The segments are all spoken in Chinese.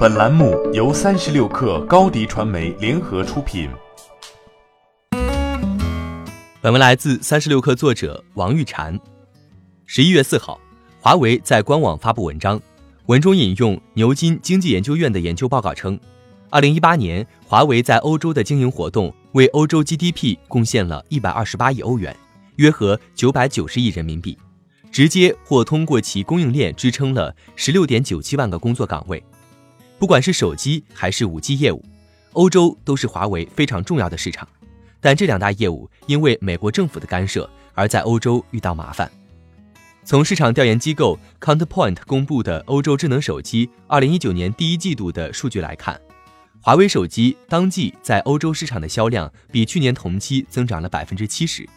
本栏目由三十六氪高低传媒联合出品。本文来自三十六氪作者王玉婵。十一月四号，华为在官网发布文章，文中引用牛津经济研究院的研究报告称，二零一八年华为在欧洲的经营活动为欧洲 GDP 贡献了一百二十八亿欧元，约合九百九十亿人民币。直接或通过其供应链支撑了十六点九七万个工作岗位。不管是手机还是五 G 业务，欧洲都是华为非常重要的市场。但这两大业务因为美国政府的干涉而在欧洲遇到麻烦。从市场调研机构 Counterpoint 公布的欧洲智能手机二零一九年第一季度的数据来看，华为手机当季在欧洲市场的销量比去年同期增长了百分之七十。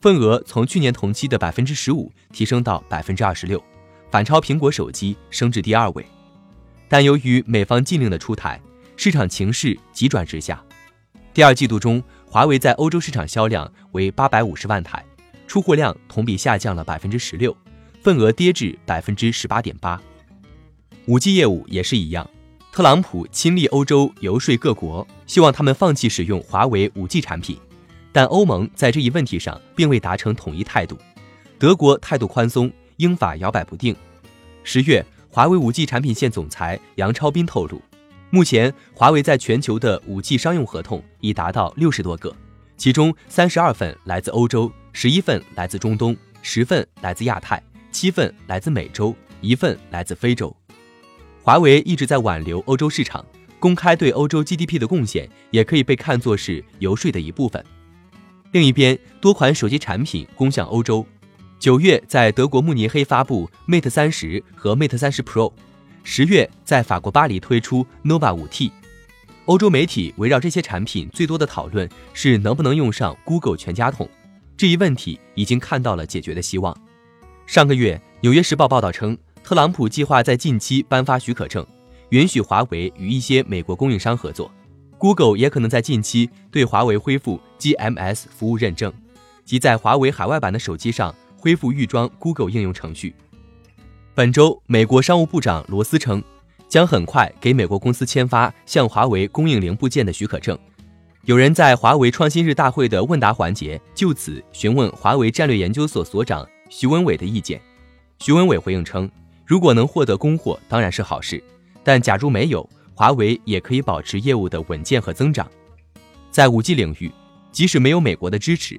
份额从去年同期的百分之十五提升到百分之二十六，反超苹果手机升至第二位。但由于美方禁令的出台，市场情势急转直下。第二季度中，华为在欧洲市场销量为八百五十万台，出货量同比下降了百分之十六，份额跌至百分之十八点八。五 G 业务也是一样，特朗普亲历欧洲游说各国，希望他们放弃使用华为五 G 产品。但欧盟在这一问题上并未达成统一态度，德国态度宽松，英法摇摆不定。十月，华为五 G 产品线总裁杨超斌透露，目前华为在全球的五 G 商用合同已达到六十多个，其中三十二份来自欧洲，十一份来自中东，十份来自亚太，七份来自美洲，一份来自非洲。华为一直在挽留欧洲市场，公开对欧洲 GDP 的贡献也可以被看作是游说的一部分。另一边，多款手机产品攻向欧洲。九月在德国慕尼黑发布 Mate 三十和 Mate 三十 Pro，十月在法国巴黎推出 Nova 五 T。欧洲媒体围绕这些产品最多的讨论是能不能用上 Google 全家桶。这一问题已经看到了解决的希望。上个月，《纽约时报》报道称，特朗普计划在近期颁发许可证，允许华为与一些美国供应商合作。Google 也可能在近期对华为恢复 GMS 服务认证，即在华为海外版的手机上恢复预装 Google 应用程序。本周，美国商务部长罗斯称，将很快给美国公司签发向华为供应零部件的许可证。有人在华为创新日大会的问答环节就此询问华为战略研究所所长徐文伟的意见。徐文伟回应称，如果能获得供货，当然是好事，但假如没有。华为也可以保持业务的稳健和增长，在五 G 领域，即使没有美国的支持，